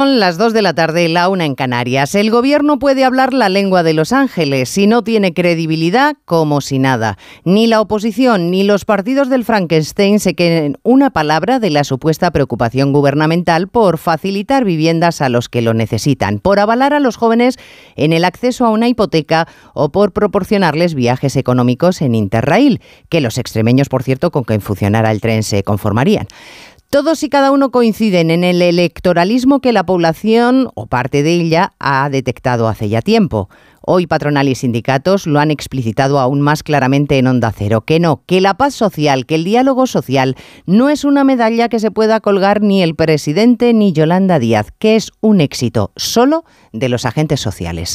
Son las 2 de la tarde, la una en Canarias. El gobierno puede hablar la lengua de Los Ángeles si no tiene credibilidad, como si nada. Ni la oposición ni los partidos del Frankenstein se queden una palabra de la supuesta preocupación gubernamental por facilitar viviendas a los que lo necesitan, por avalar a los jóvenes en el acceso a una hipoteca o por proporcionarles viajes económicos en Interrail, que los extremeños, por cierto, con que funcionara el tren se conformarían. Todos y cada uno coinciden en el electoralismo que la población, o parte de ella, ha detectado hace ya tiempo. Hoy patronal y sindicatos lo han explicitado aún más claramente en Onda Cero, que no, que la paz social, que el diálogo social no es una medalla que se pueda colgar ni el presidente ni Yolanda Díaz, que es un éxito solo de los agentes sociales.